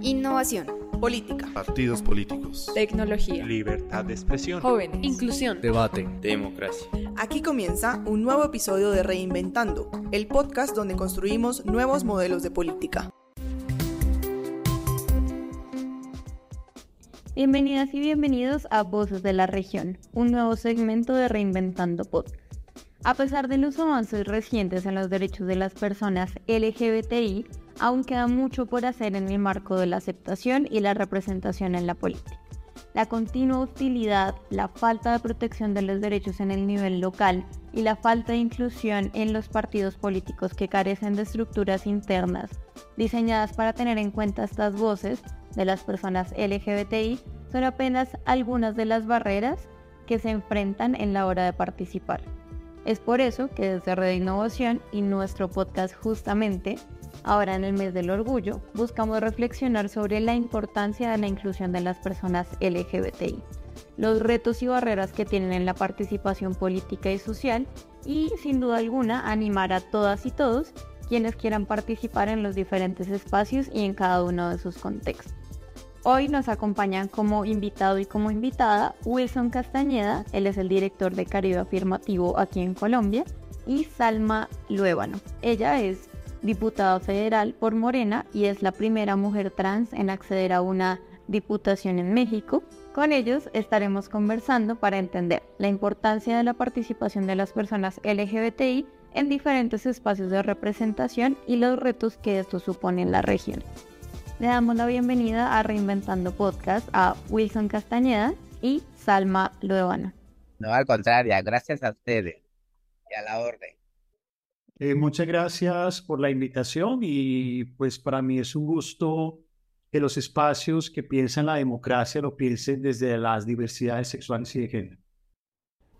Innovación. Política. Partidos políticos. Tecnología. Libertad de expresión. Jóvenes. Inclusión. Debate. Democracia. Aquí comienza un nuevo episodio de Reinventando, el podcast donde construimos nuevos modelos de política. Bienvenidas y bienvenidos a Voces de la Región, un nuevo segmento de Reinventando Podcast. A pesar de los avances recientes en los derechos de las personas LGBTI, aún queda mucho por hacer en el marco de la aceptación y la representación en la política. La continua hostilidad, la falta de protección de los derechos en el nivel local y la falta de inclusión en los partidos políticos que carecen de estructuras internas diseñadas para tener en cuenta estas voces de las personas LGBTI son apenas algunas de las barreras que se enfrentan en la hora de participar. Es por eso que desde Red Innovación y nuestro podcast justamente, ahora en el mes del orgullo, buscamos reflexionar sobre la importancia de la inclusión de las personas LGBTI, los retos y barreras que tienen en la participación política y social y sin duda alguna animar a todas y todos quienes quieran participar en los diferentes espacios y en cada uno de sus contextos. Hoy nos acompañan como invitado y como invitada Wilson Castañeda, él es el director de Caribe Afirmativo aquí en Colombia, y Salma Luébano. Ella es diputada federal por Morena y es la primera mujer trans en acceder a una diputación en México. Con ellos estaremos conversando para entender la importancia de la participación de las personas LGBTI en diferentes espacios de representación y los retos que esto supone en la región. Le damos la bienvenida a Reinventando Podcast a Wilson Castañeda y Salma Luevana. No, al contrario, gracias a ustedes y a la orden. Eh, muchas gracias por la invitación y pues para mí es un gusto que los espacios que piensan la democracia lo piensen desde las diversidades sexuales y de género.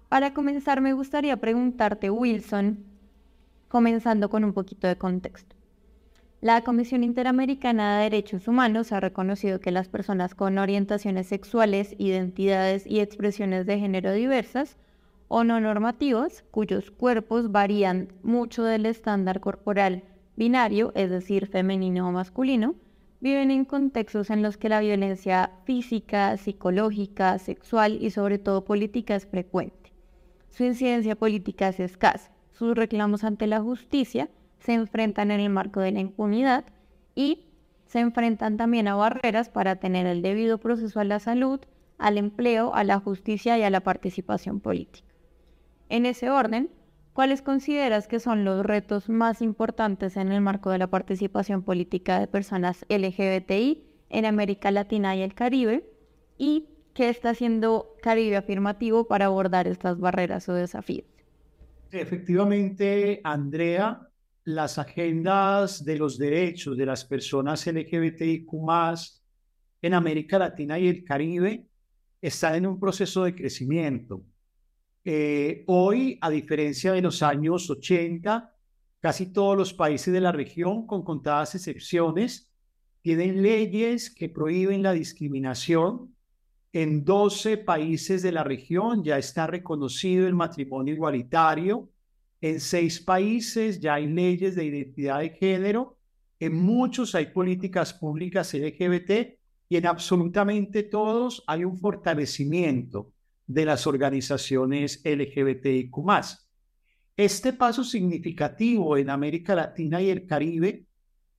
Para comenzar me gustaría preguntarte, Wilson, comenzando con un poquito de contexto. La Comisión Interamericana de Derechos Humanos ha reconocido que las personas con orientaciones sexuales, identidades y expresiones de género diversas o no normativos, cuyos cuerpos varían mucho del estándar corporal binario, es decir, femenino o masculino, viven en contextos en los que la violencia física, psicológica, sexual y sobre todo política es frecuente. Su incidencia política es escasa. Sus reclamos ante la justicia se enfrentan en el marco de la impunidad y se enfrentan también a barreras para tener el debido proceso a la salud, al empleo, a la justicia y a la participación política. En ese orden, ¿cuáles consideras que son los retos más importantes en el marco de la participación política de personas LGBTI en América Latina y el Caribe? ¿Y qué está haciendo Caribe afirmativo para abordar estas barreras o desafíos? Efectivamente, Andrea, las agendas de los derechos de las personas LGBTIQ en América Latina y el Caribe están en un proceso de crecimiento. Eh, hoy, a diferencia de los años 80, casi todos los países de la región, con contadas excepciones, tienen leyes que prohíben la discriminación. En 12 países de la región ya está reconocido el matrimonio igualitario en seis países ya hay leyes de identidad de género, en muchos hay políticas públicas LGBT y en absolutamente todos hay un fortalecimiento de las organizaciones LGBTIQ. Este paso significativo en América Latina y el Caribe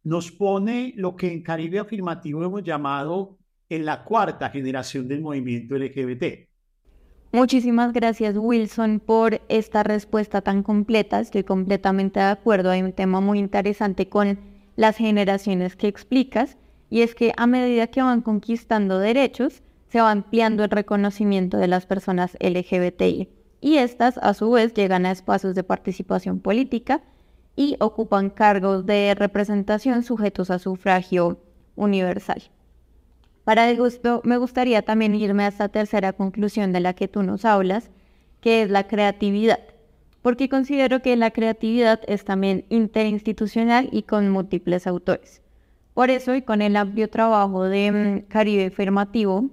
nos pone lo que en Caribe Afirmativo hemos llamado en la cuarta generación del movimiento LGBT. Muchísimas gracias Wilson por esta respuesta tan completa. Estoy completamente de acuerdo. Hay un tema muy interesante con las generaciones que explicas y es que a medida que van conquistando derechos, se va ampliando el reconocimiento de las personas LGBTI y estas a su vez llegan a espacios de participación política y ocupan cargos de representación sujetos a sufragio universal. Para el gusto, me gustaría también irme a esta tercera conclusión de la que tú nos hablas, que es la creatividad, porque considero que la creatividad es también interinstitucional y con múltiples autores. Por eso, y con el amplio trabajo de mm, Caribe Afirmativo,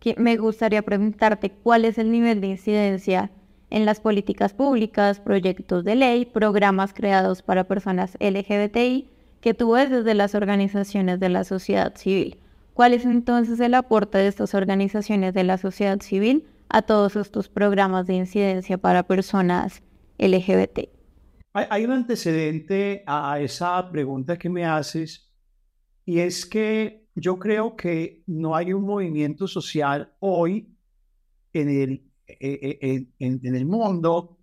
que me gustaría preguntarte cuál es el nivel de incidencia en las políticas públicas, proyectos de ley, programas creados para personas LGBTI que tú ves desde las organizaciones de la sociedad civil. ¿Cuál es entonces el aporte de estas organizaciones de la sociedad civil a todos estos programas de incidencia para personas LGBT? Hay, un antecedente a esa pregunta que me haces y es que yo creo que no hay un movimiento social hoy en el, e, e, en, en el mundo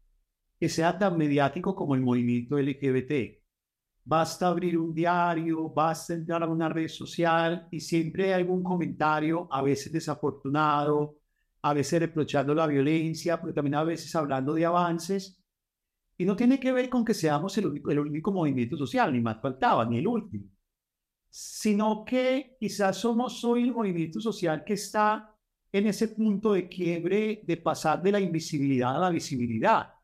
que sea tan mediático como el movimiento LGBT. Basta abrir un diario, basta entrar a una red social y siempre hay algún comentario, a veces desafortunado, a veces reprochando la violencia, pero también a veces hablando de avances. Y no tiene que ver con que seamos el único, el único movimiento social, ni más faltaba, ni el último, sino que quizás somos hoy el movimiento social que está en ese punto de quiebre de pasar de la invisibilidad a la visibilidad.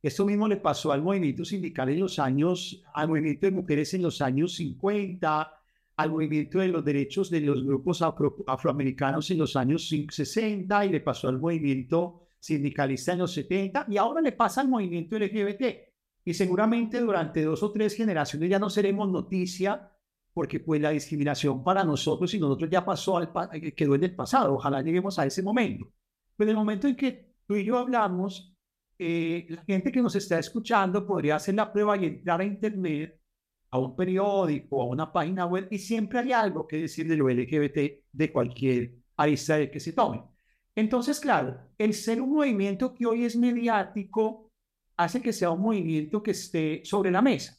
Esto mismo le pasó al movimiento sindical en los años, al movimiento de mujeres en los años 50, al movimiento de los derechos de los grupos afroamericanos en los años 60 y le pasó al movimiento sindicalista en los 70 y ahora le pasa al movimiento LGBT. Y seguramente durante dos o tres generaciones ya no seremos noticia porque pues la discriminación para nosotros y nosotros ya pasó, al eh, quedó en el pasado. Ojalá lleguemos a ese momento. Pero en el momento en que tú y yo hablamos, eh, la gente que nos está escuchando podría hacer la prueba y entrar a internet a un periódico, a una página web, y siempre hay algo que decir de lo LGBT de cualquier arista que se tome. Entonces, claro, el ser un movimiento que hoy es mediático hace que sea un movimiento que esté sobre la mesa.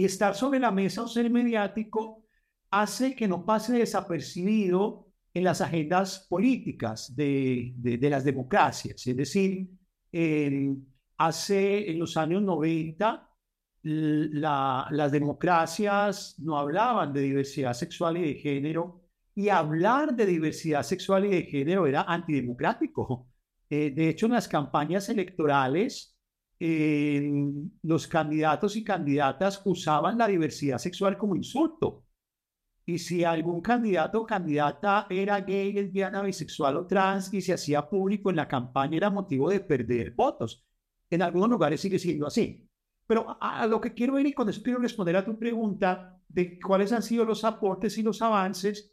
Y estar sobre la mesa o ser mediático hace que no pase desapercibido en las agendas políticas de, de, las democracias. Es decir, hace en los años 90 las democracias no hablaban de diversidad sexual y de género, y hablar de diversidad sexual y de género era antidemocrático. Eh, de hecho, en las campañas electorales, los candidatos y candidatas usaban la diversidad sexual como insulto. Y si algún candidato o candidata era gay, lesbiana, bisexual o trans y se hacía público en la campaña, era motivo de perder votos. En algunos lugares sigue siendo así. Pero a, lo que quiero ir y con eso quiero responder a tu pregunta de cuáles han sido los aportes y los avances,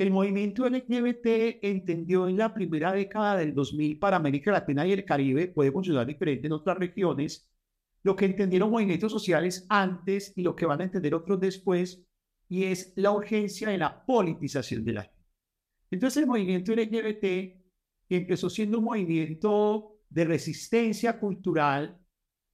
el movimiento LGBT entendió en la primera década del 2000 para América Latina y el Caribe, puede funcionar diferente en otras regiones, lo que entendieron movimientos sociales antes y lo que van a entender otros después, y es la urgencia de la politización de la gente. Entonces el movimiento LGBT empezó siendo un movimiento de resistencia cultural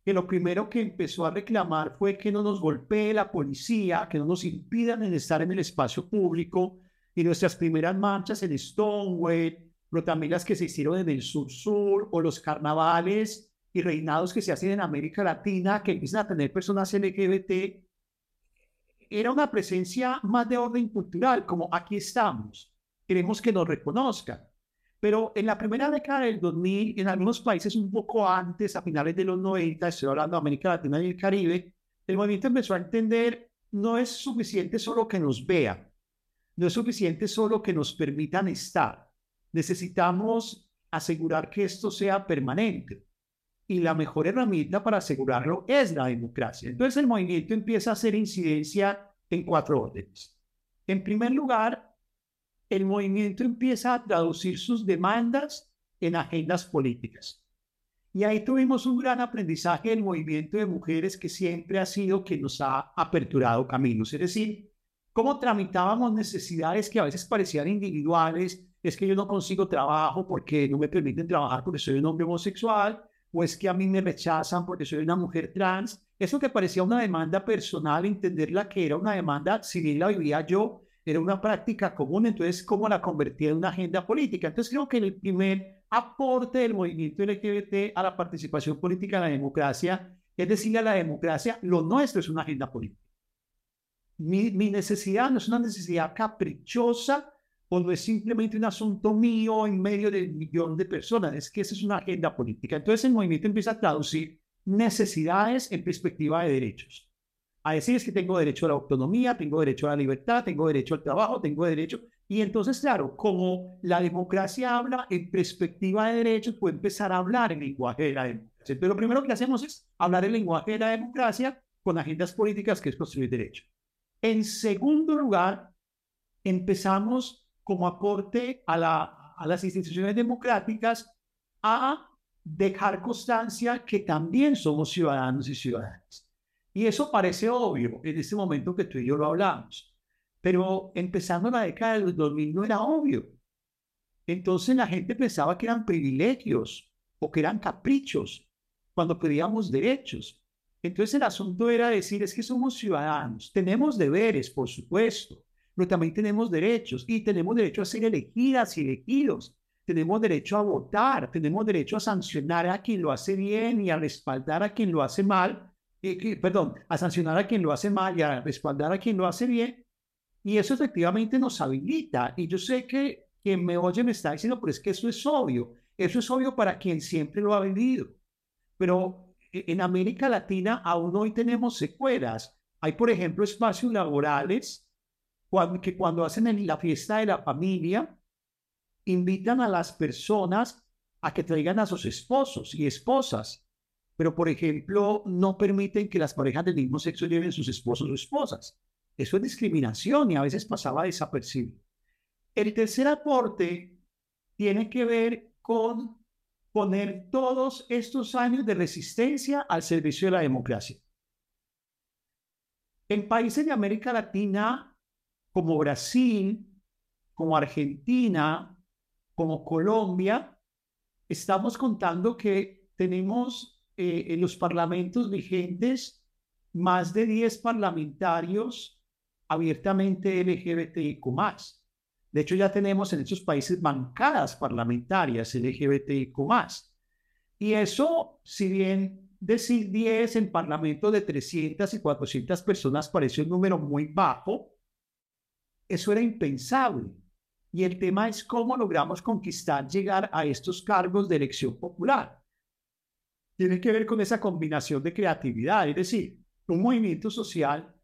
que lo primero que empezó a reclamar fue que no nos golpee la policía, que no nos impidan estar en el espacio público. Y nuestras primeras marchas en Stonewall, pero también las que se hicieron en el sur-sur, o los carnavales y reinados que se hacen en América Latina, que empiezan a tener personas LGBT, era una presencia más de orden cultural, como aquí estamos, queremos que nos reconozcan. Pero en la primera década del 2000, en algunos países un poco antes, a finales de los 90, estoy hablando de América Latina y el Caribe, el movimiento empezó a entender no es suficiente solo que nos vean, no es suficiente solo que nos permitan estar. Necesitamos asegurar que esto sea permanente. Y la mejor herramienta para asegurarlo es la democracia. Entonces el movimiento empieza a hacer incidencia en cuatro órdenes. En primer lugar, el movimiento empieza a traducir sus demandas en agendas políticas. Y ahí tuvimos un gran aprendizaje del movimiento de mujeres que siempre ha sido que nos ha aperturado caminos. Es decir, cómo tramitábamos necesidades que a veces parecían individuales. Es que yo no consigo trabajo porque no me permiten trabajar porque soy un hombre homosexual, o es que a mí me rechazan porque soy una mujer trans. Eso que parecía una demanda personal, entenderla que era una demanda, si bien la vivía yo, era una práctica común, entonces, ¿cómo la convertía en una agenda política? Entonces, creo que el primer aporte del movimiento LGBT a la participación política en la democracia es decirle a la democracia, lo nuestro es una agenda política. Mi, necesidad no es una necesidad caprichosa o no es simplemente un asunto mío en medio del millón de personas, es que esa es una agenda política. Entonces el movimiento empieza a traducir necesidades en perspectiva de derechos a decir es que tengo derecho a la autonomía, tengo derecho a la libertad, tengo derecho al trabajo, tengo derecho. Y entonces, claro, como la democracia habla en perspectiva de derechos, puede empezar a hablar en lenguaje de la democracia. Pero lo primero que hacemos es hablar el lenguaje de la democracia con agendas políticas, que es construir derechos. En segundo lugar, empezamos como aporte a, la, a las instituciones democráticas a dejar constancia que también somos ciudadanos y ciudadanas. Y eso parece obvio en este momento que tú y yo lo hablamos. Pero empezando la década del 2000 no era obvio. Entonces la gente pensaba que eran privilegios o que eran caprichos cuando pedíamos derechos. Entonces el asunto era decir, es que somos ciudadanos, tenemos deberes, por supuesto, pero también tenemos derechos y tenemos derecho a ser elegidas y elegidos. Tenemos derecho a votar, tenemos derecho a sancionar a quien lo hace bien y a respaldar a quien lo hace mal, eh, perdón, a sancionar a quien lo hace mal y a respaldar a quien lo hace bien. Y eso efectivamente nos habilita. Y yo sé que quien me oye me está diciendo, pero es que eso es obvio. Eso es obvio para quien siempre lo ha vivido. Pero en América Latina aún hoy tenemos secuelas. Hay, por ejemplo, espacios laborales que cuando hacen la fiesta de la familia, invitan a las personas a que traigan a sus esposos y esposas, pero por ejemplo no permiten que las parejas del mismo sexo lleven sus esposos o esposas. Eso es discriminación y a veces pasaba desapercibido. El tercer aporte tiene que ver con poner todos estos años de resistencia al servicio de la democracia. En países de América Latina como Brasil, como Argentina, como Colombia, estamos contando que tenemos eh, en los parlamentos vigentes más de 10 parlamentarios abiertamente LGBTIQ. De hecho, ya tenemos en esos países bancadas parlamentarias LGBTIQ. Y eso, si bien decir 10 en parlamentos de 300 y 400 personas parece un número muy bajo, eso era impensable. Y el tema es cómo logramos conquistar, llegar a estos cargos de elección popular. Tiene que ver con esa combinación de creatividad, es decir, un movimiento social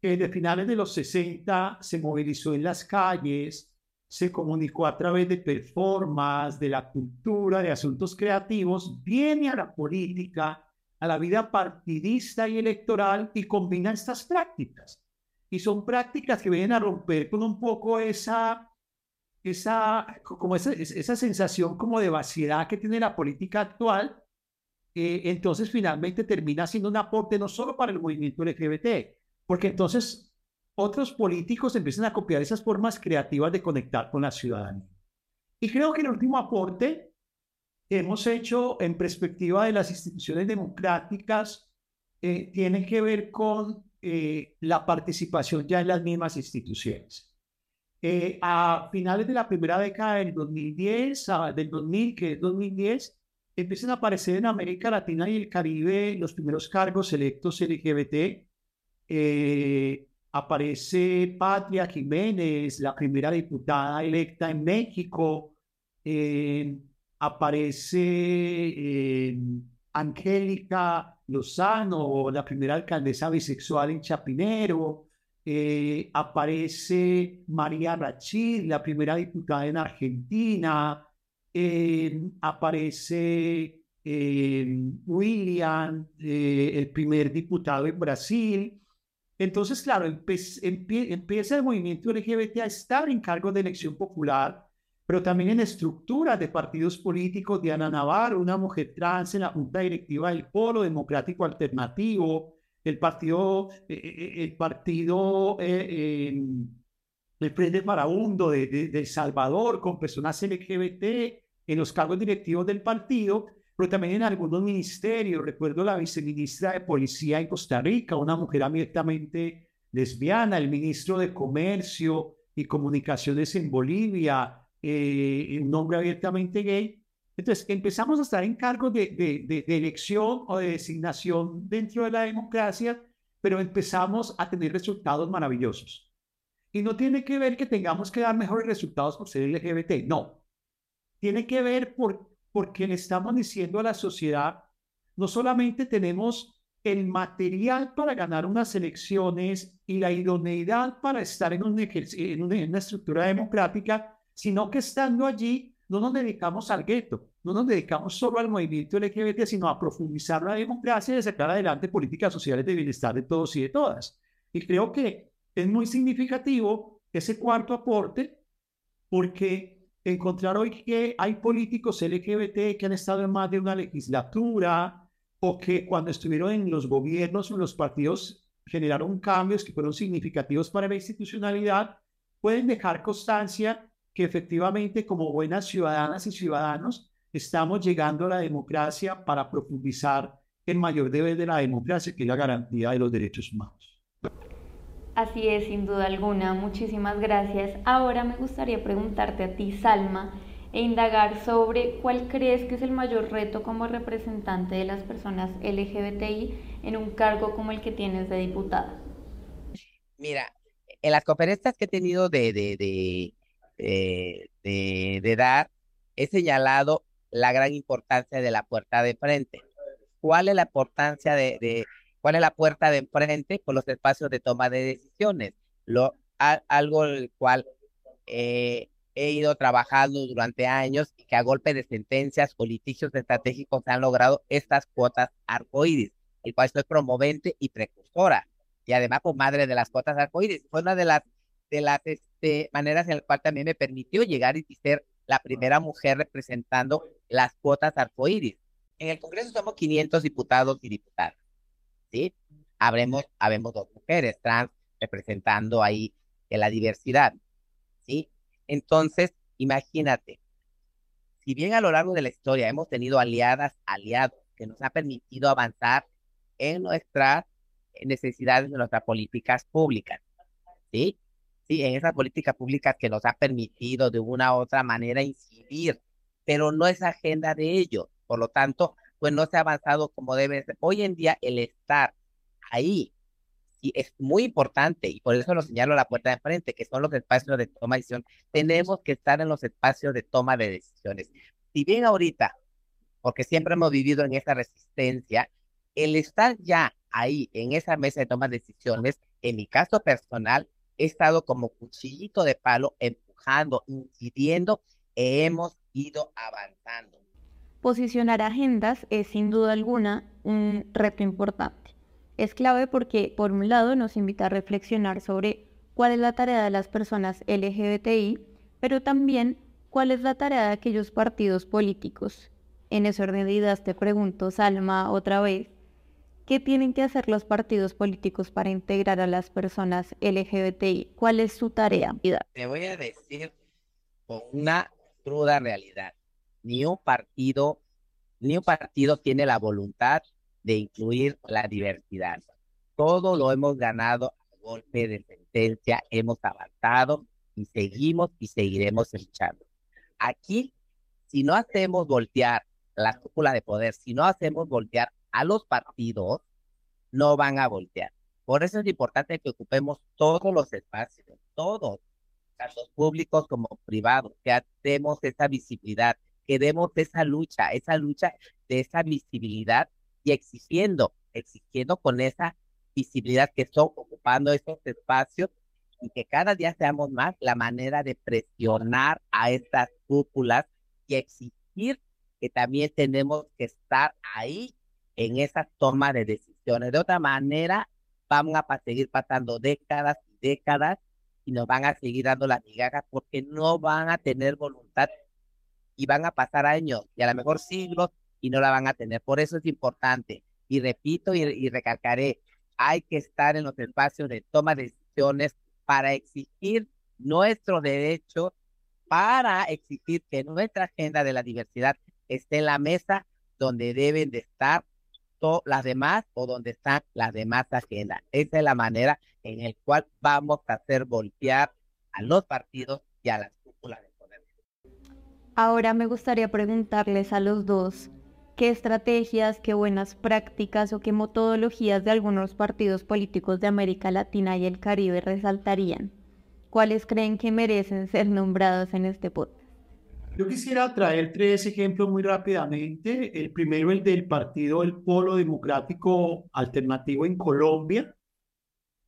que desde finales de los 60 se movilizó en las calles, se comunicó a través de performances, de la cultura, de asuntos creativos, viene a la política, a la vida partidista y electoral y combina estas prácticas. Y son prácticas que vienen a romper con un poco esa, esa, como esa, esa sensación como de vaciedad que tiene la política actual. Eh, entonces finalmente termina siendo un aporte no solo para el movimiento LGBT, porque entonces otros políticos empiezan a copiar esas formas creativas de conectar con la ciudadanía. Y creo que el último aporte que hemos hecho en perspectiva de las instituciones democráticas eh, tiene que ver con eh, la participación ya en las mismas instituciones. Eh, a finales de la primera década del 2010, del 2000, que es 2010, empiezan a aparecer en América Latina y el Caribe los primeros cargos electos LGBT. Eh, aparece Patria Jiménez, la primera diputada electa en México. aparece Angélica Lozano, la primera alcaldesa bisexual en Chapinero, eh, aparece María Rachid, la primera diputada en Argentina, eh, aparece eh, William, el primer diputado en Brasil. Entonces, claro, empieza el movimiento LGBT a estar en cargo de elección popular pero también en estructuras de partidos políticos. Diana Navarro, una mujer trans en la Junta Directiva del Polo Democrático Alternativo, el partido, eh, eh, eh, el partido, el Frente Farabundo de, de, El Salvador, con personas LGBT en los cargos directivos del partido, pero también en algunos ministerios. Recuerdo la viceministra de Policía en Costa Rica, una mujer abiertamente lesbiana, el ministro de Comercio y Comunicaciones en Bolivia, eh, un hombre abiertamente gay. Entonces, empezamos a estar en cargo de, de, de, elección o de designación dentro de la democracia, pero empezamos a tener resultados maravillosos. Y no tiene que ver que tengamos que dar mejores resultados por ser LGBT, no. Tiene que ver por, porque le estamos diciendo a la sociedad, no solamente tenemos el material para ganar unas elecciones y la idoneidad para estar en, un en una estructura democrática, sino que estando allí no nos dedicamos al gueto, no nos dedicamos solo al movimiento LGBT, sino a profundizar la democracia y a sacar adelante políticas sociales de bienestar de todos y de todas. Y creo que es muy significativo ese cuarto aporte porque encontrar hoy que hay políticos LGBT que han estado en más de una legislatura o que cuando estuvieron en los gobiernos o en los partidos generaron cambios que fueron significativos para la institucionalidad, pueden dejar constancia que efectivamente como buenas ciudadanas y ciudadanos estamos llegando a la democracia para profundizar el mayor deber de la democracia, que es la garantía de los derechos humanos. Así es, sin duda alguna. Muchísimas gracias. Ahora me gustaría preguntarte a ti, Salma, e indagar sobre cuál crees que es el mayor reto como representante de las personas LGBTI en un cargo como el que tienes de diputada. Mira, en las conferencias que he tenido de, de, de, de, de dar, he señalado la gran importancia de la puerta de frente. ¿Cuál es la importancia de, cuál es la puerta de frente con los espacios de toma de decisiones? Lo, algo el cual eh, he ido trabajando durante años y que a golpe de sentencias o litigios estratégicos han logrado estas cuotas arcoíris, el cual soy promovente y precursora. Y además, como pues, de las cuotas arcoíris, fue una de las, de las este, maneras en las cuales también me permitió llegar y ser la primera mujer representando las cuotas arcoíris. En el Congreso somos 500 diputados y diputadas, ¿sí? Habremos, habemos dos mujeres trans representando ahí la diversidad, ¿sí? Entonces, imagínate, si bien a lo largo de la historia hemos tenido aliadas, aliados, que nos ha permitido avanzar en nuestras necesidades de nuestras políticas públicas, ¿sí? Sí, en esas políticas públicas que nos ha permitido de una u otra manera incidir, pero no es agenda de ellos. Por lo tanto, pues no se ha avanzado como debe ser. Hoy en día el estar ahí y es muy importante y por eso lo señalo a la puerta de frente, que son los espacios de toma de decisión. Tenemos que estar en los espacios de toma de decisiones. Si bien ahorita, porque siempre hemos vivido en esa resistencia, el estar ya ahí en esa mesa de toma de decisiones, en mi caso personal, he estado como cuchillito de palo empujando, incidiendo, e hemos ido avanzando. Posicionar agendas es sin duda alguna un reto importante. Es clave porque, por un lado, nos invita a reflexionar sobre cuál es la tarea de las personas LGBTI, pero también cuál es la tarea de aquellos partidos políticos. En ese orden de ideas te pregunto, Salma, otra vez, ¿qué tienen que hacer los partidos políticos para integrar a las personas LGBTI? ¿Cuál es su tarea? Te voy a decir con una cruda realidad. Ni un partido, ni un partido tiene la voluntad de incluir la diversidad. Todo lo hemos ganado a golpe de sentencia, hemos avanzado y seguimos y seguiremos luchando. Aquí, si no hacemos voltear la cúpula de poder, si no hacemos voltear a los partidos, no van a voltear. Por eso es importante que ocupemos todos los espacios, todos, tanto públicos como privados, que demos esa visibilidad, que demos esa lucha, esa lucha de esa visibilidad y exigiendo, exigiendo con esa visibilidad que son ocupando esos espacios y que cada día seamos más la manera de presionar a estas cúpulas y exigir que también tenemos que estar ahí en esa toma de decisiones. De otra manera, vamos a seguir pasando décadas y décadas y nos van a seguir dando las migajas porque no van a tener voluntad y van a pasar años y a lo mejor siglos y no la van a tener. Por eso es importante, y repito y, recalcaré, hay que estar en los espacios de toma de decisiones para exigir nuestro derecho, para exigir que nuestra agenda de la diversidad esté en la mesa donde deben de estar las demás o donde están las demás agendas. Esa es la manera en la cual vamos a hacer voltear a los partidos y a las. Ahora me gustaría preguntarles a los dos, qué estrategias, qué buenas prácticas o qué metodologías de algunos partidos políticos de América Latina y el Caribe resaltarían? ¿Cuáles creen que merecen ser nombrados en este podcast? Yo quisiera traer tres ejemplos muy rápidamente. El primero, el del partido El Polo Democrático Alternativo en Colombia.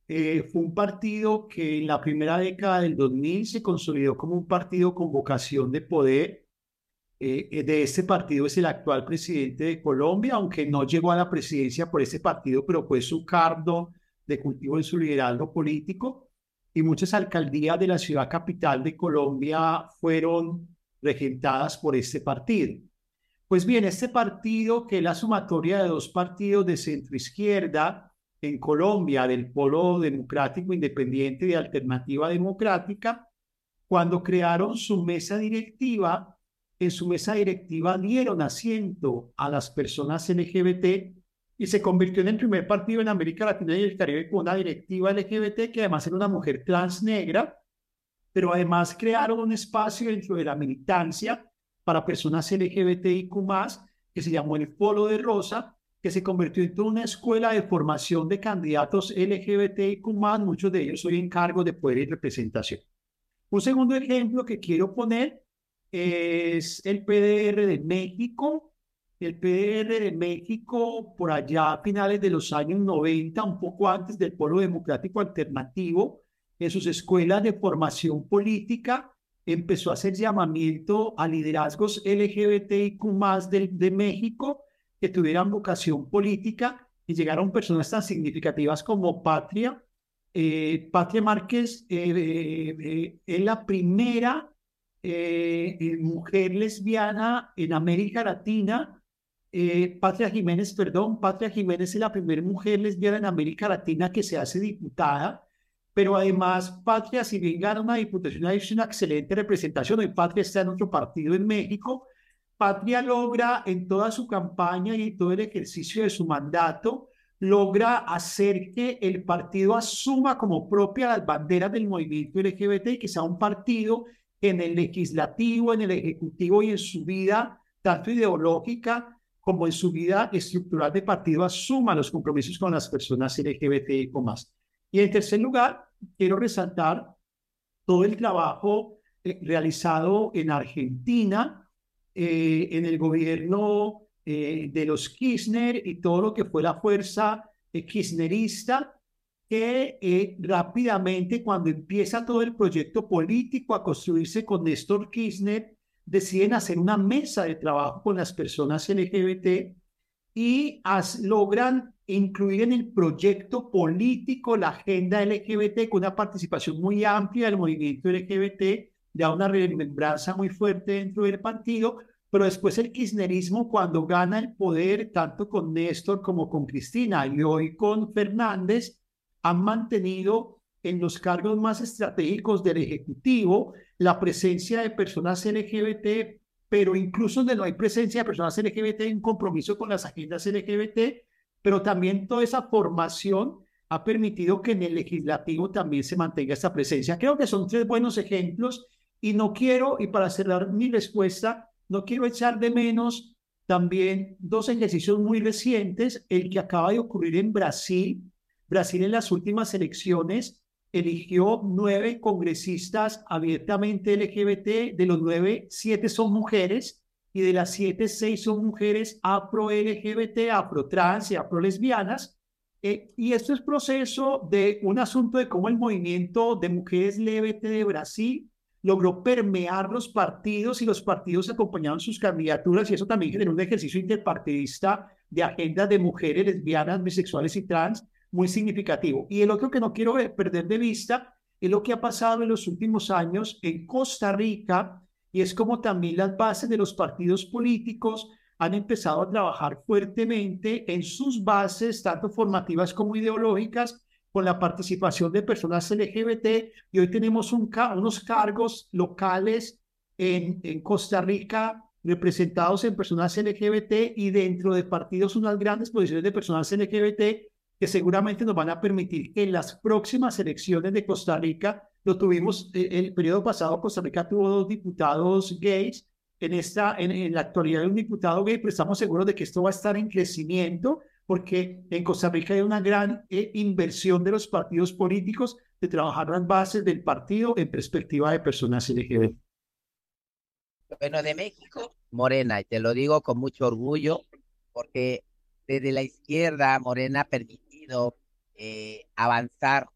Eh, fue un partido que en la primera década del 2000 se consolidó como un partido con vocación de poder eh, eh, de este partido es el actual presidente de Colombia, aunque no llegó a la presidencia por ese partido, pero fue su cargo de cultivo en su liderazgo político. y muchas alcaldías de la ciudad capital de Colombia fueron regentadas por este partido. Pues bien, este partido, que es la sumatoria de dos partidos de centro izquierda en Colombia, del Polo Democrático Independiente de Alternativa Democrática, cuando crearon su mesa directiva, en su mesa directiva dieron asiento a las personas LGBT y se convirtió en el primer partido en América Latina y el Caribe con una directiva LGBT que además era una mujer trans negra, pero además crearon un espacio dentro de la militancia para personas LGBTIQ+, que se llamó el Polo de Rosa, que se convirtió en una escuela de formación de candidatos LGBTIQ+, muchos de ellos hoy en cargo de poder y representación. Un segundo ejemplo que quiero poner es el PDR de México, el PDR de México, por allá a finales de los años 90, un poco antes del Polo Democrático Alternativo, en sus escuelas de formación política, empezó a hacer llamamiento a liderazgos LGBTIQ de, de México que tuvieran vocación política y llegaron personas tan significativas como Patria. Eh, Patria Márquez eh, eh, es la primera mujer lesbiana en América Latina eh, Patria Jiménez, perdón, Patria Jiménez es la primera mujer lesbiana en América Latina que se hace diputada, pero además Patria, si bien gana una diputación, es una excelente representación. Hoy Patria está en otro partido en México. Patria logra en toda su campaña y todo el ejercicio de su mandato, logra hacer que el partido asuma como propia las banderas del movimiento LGBT y que sea un partido en el legislativo, en el ejecutivo y en su vida, tanto ideológica como en su vida estructural de partido asuma los compromisos con las personas LGBTI o más. Y en tercer lugar, quiero resaltar todo el trabajo eh, realizado en Argentina, eh, en el gobierno eh, de los Kirchner y todo lo que fue la fuerza kirchnerista, que rápidamente cuando empieza todo el proyecto político a construirse con Néstor Kirchner, deciden hacer una mesa de trabajo con las personas LGBT y logran incluir en el proyecto político la agenda LGBT con una participación muy amplia del movimiento LGBT, da una remembranza muy fuerte dentro del partido, pero después el kirchnerismo cuando gana el poder, tanto con Néstor como con Cristina y hoy con Fernández, han mantenido en los cargos más estratégicos del Ejecutivo la presencia de personas LGBT, pero incluso donde no hay presencia de personas LGBT, en compromiso con las agendas LGBT, pero también toda esa formación ha permitido que en el legislativo también se mantenga esa presencia. Creo que son tres buenos ejemplos y no quiero, y para cerrar mi respuesta, no quiero echar de menos también dos ejercicios muy recientes, el que acaba de ocurrir en Brasil. Brasil en las últimas elecciones eligió nueve congresistas abiertamente LGBT, de los nueve, siete son mujeres, y de las siete, seis son mujeres afro-LGBT, afro-trans y afro-lesbianas. Eh, y esto es proceso de un asunto de cómo el movimiento de mujeres LGBT de Brasil logró permear los partidos y los partidos acompañaron sus candidaturas y eso también generó un ejercicio interpartidista de agenda de mujeres lesbianas, bisexuales y trans muy significativo. Y el otro que no quiero perder de vista es lo que ha pasado en los últimos años en Costa Rica y es como también las bases de los partidos políticos han empezado a trabajar fuertemente en sus bases, tanto formativas como ideológicas, con la participación de personas LGBT. Y hoy tenemos un, unos cargos locales en, en Costa Rica representados en personas LGBT y dentro de partidos unas grandes posiciones de personas LGBT que seguramente nos van a permitir que en las próximas elecciones de Costa Rica, lo tuvimos eh, el periodo pasado, Costa Rica tuvo dos diputados gays, en, esta, en, la actualidad hay un diputado gay, pero estamos seguros de que esto va a estar en crecimiento porque en Costa Rica hay una gran eh, inversión de los partidos políticos de trabajar las bases del partido en perspectiva de personas LGBT. Bueno, de México, Morena, y te lo digo con mucho orgullo, porque desde la izquierda, Morena permite eh, avanzar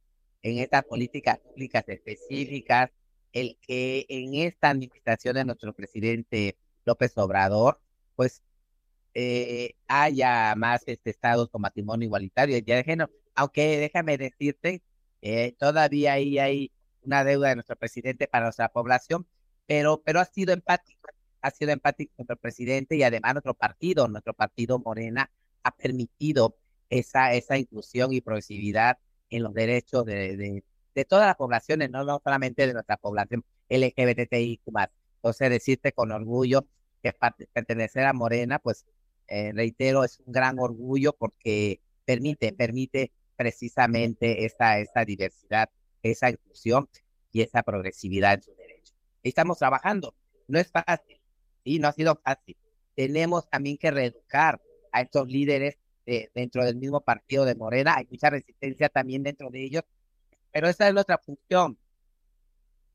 en estas políticas públicas específicas, el que en esta administración de nuestro presidente López Obrador, pues eh, haya más este, estados con matrimonio igualitario y de género. Aunque déjame decirte Eh, todavía ahí hay una deuda de nuestro presidente para nuestra población, pero, pero ha sido empático, ha sido empático nuestro presidente y además nuestro partido, nuestro partido Morena ha permitido esa, esa inclusión y progresividad en los derechos de, de, de todas las poblaciones, no, no solamente de nuestra población LGBTI Entonces, decirte con orgullo que pertenecer a Morena, pues eh, reitero, es un gran orgullo porque permite, permite precisamente esta, esta diversidad, esa inclusión y esa progresividad en su derecho. estamos trabajando, no es fácil, y no ha sido fácil. Tenemos también que reeducar a estos líderes dentro del mismo partido de Morena, hay mucha resistencia también dentro de ellos, pero esa es nuestra función.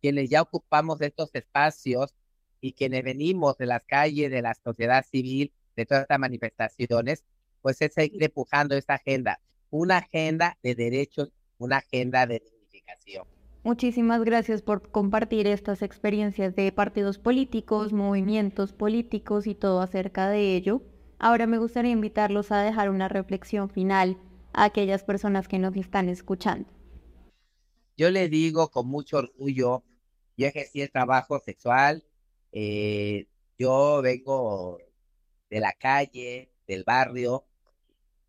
Quienes ya ocupamos estos espacios y quienes venimos de las calles, de la sociedad civil, de todas estas manifestaciones, pues es seguir empujando esta agenda, una agenda de derechos, una agenda de dignificación. Muchísimas gracias por compartir estas experiencias de partidos políticos, movimientos políticos y todo acerca de ello. Ahora me gustaría invitarlos a dejar una reflexión final a aquellas personas que nos están escuchando. Yo le digo con mucho orgullo, yo ejercí el trabajo sexual, eh, yo vengo de la calle, del barrio,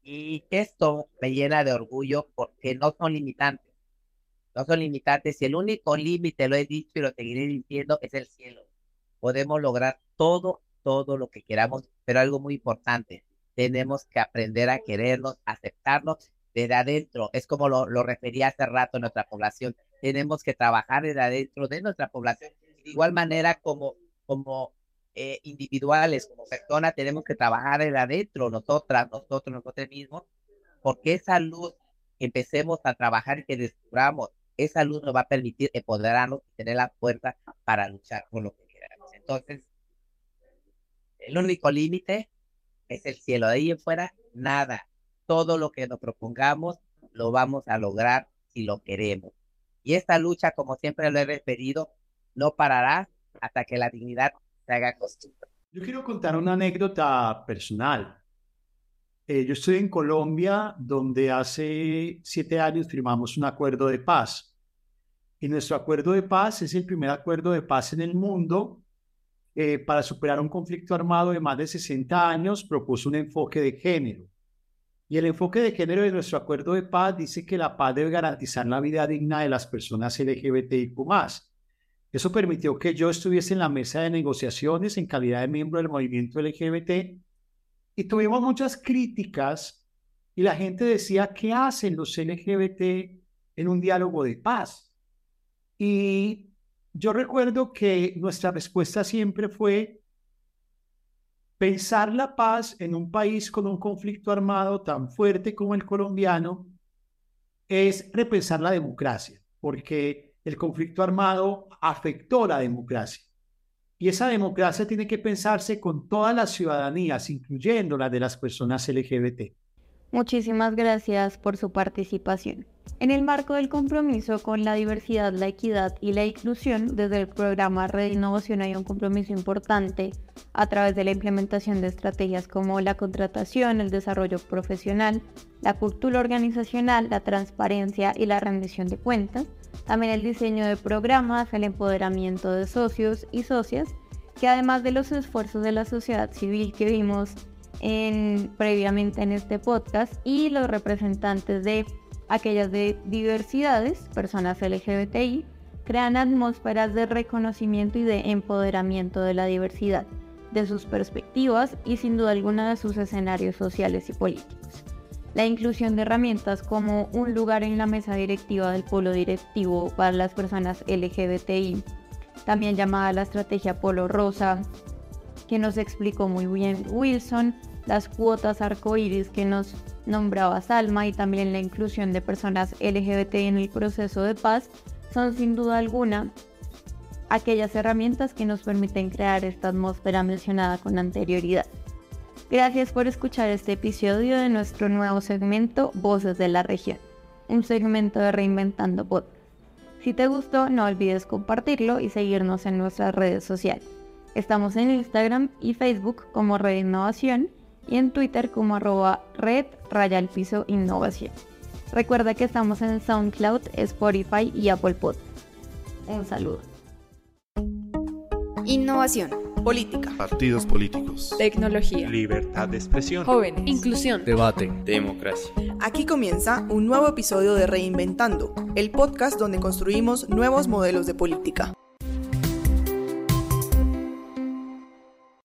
y esto me llena de orgullo porque no son limitantes no son limitantes y el único límite, lo he dicho y lo seguiré diciendo, es el cielo. Podemos lograr todo, todo lo que queramos, pero algo muy importante, tenemos que aprender a querernos, aceptarnos desde adentro. Es como lo, lo refería hace rato nuestra población. Tenemos que trabajar desde adentro de nuestra población. De igual manera como, como eh, individuales, como personas, tenemos que trabajar desde adentro, nosotras, nosotros, nosotros mismos, porque esa luz empecemos a trabajar y que descubramos esa luz nos va a permitir empoderarnos y tener la fuerza para luchar por lo que queramos. Entonces, el único límite es el cielo. De ahí en fuera, nada. Todo lo que nos propongamos lo vamos a lograr si lo queremos. Y esta lucha, como siempre lo he referido, no parará hasta que la dignidad Yo quiero contar una anécdota personal. Eh, yo estoy en Colombia, donde hace siete años firmamos un acuerdo de paz. Y nuestro acuerdo de paz es el primer acuerdo de paz en el mundo. Eh, para superar un conflicto armado de más de 60 años, propuso un enfoque de género. Y el enfoque de género de nuestro acuerdo de paz dice que la paz debe garantizar la vida digna de las personas LGBTIQ. Eso permitió que yo estuviese en la mesa de negociaciones en calidad de miembro del movimiento LGBT y tuvimos muchas críticas y la gente decía, ¿qué hacen los LGBT en un diálogo de paz? Y yo recuerdo que nuestra respuesta siempre fue pensar la paz en un país con un conflicto armado tan fuerte como el colombiano es repensar la democracia, porque el conflicto armado afectó la democracia. Y esa democracia tiene que pensarse con todas las ciudadanías, incluyendo las de las personas LGBT. Muchísimas gracias por su participación. En el marco del compromiso con la diversidad, la equidad y la inclusión, desde el programa Red Innovación hay un compromiso importante a través de la implementación de estrategias como la contratación, el desarrollo profesional, la cultura organizacional, la transparencia y la rendición de cuentas, también el diseño de programas, el empoderamiento de socios y socias, que además de los esfuerzos de la sociedad civil que vimos en, previamente en este podcast y los representantes de aquellas de diversidades, personas LGBTI, crean atmósferas de reconocimiento y de empoderamiento de la diversidad, de sus perspectivas y sin duda alguna de sus escenarios sociales y políticos la inclusión de herramientas como un lugar en la mesa directiva del polo directivo para las personas LGBTI, también llamada la estrategia Polo Rosa, que nos explicó muy bien Wilson, las cuotas arcoíris que nos nombraba Salma y también la inclusión de personas LGBT en el proceso de paz son sin duda alguna aquellas herramientas que nos permiten crear esta atmósfera mencionada con anterioridad. Gracias por escuchar este episodio de nuestro nuevo segmento Voces de la Región, un segmento de Reinventando Podcast. Si te gustó, no olvides compartirlo y seguirnos en nuestras redes sociales. Estamos en Instagram y Facebook como Red Innovación y en Twitter como arroba red raya piso innovación. Recuerda que estamos en SoundCloud, Spotify y Apple Pod. Un saludo. Innovación. Política. Partidos políticos. Tecnología. Libertad de expresión. Jóvenes. Inclusión. Debate. Democracia. Aquí comienza un nuevo episodio de Reinventando, el podcast donde construimos nuevos modelos de política.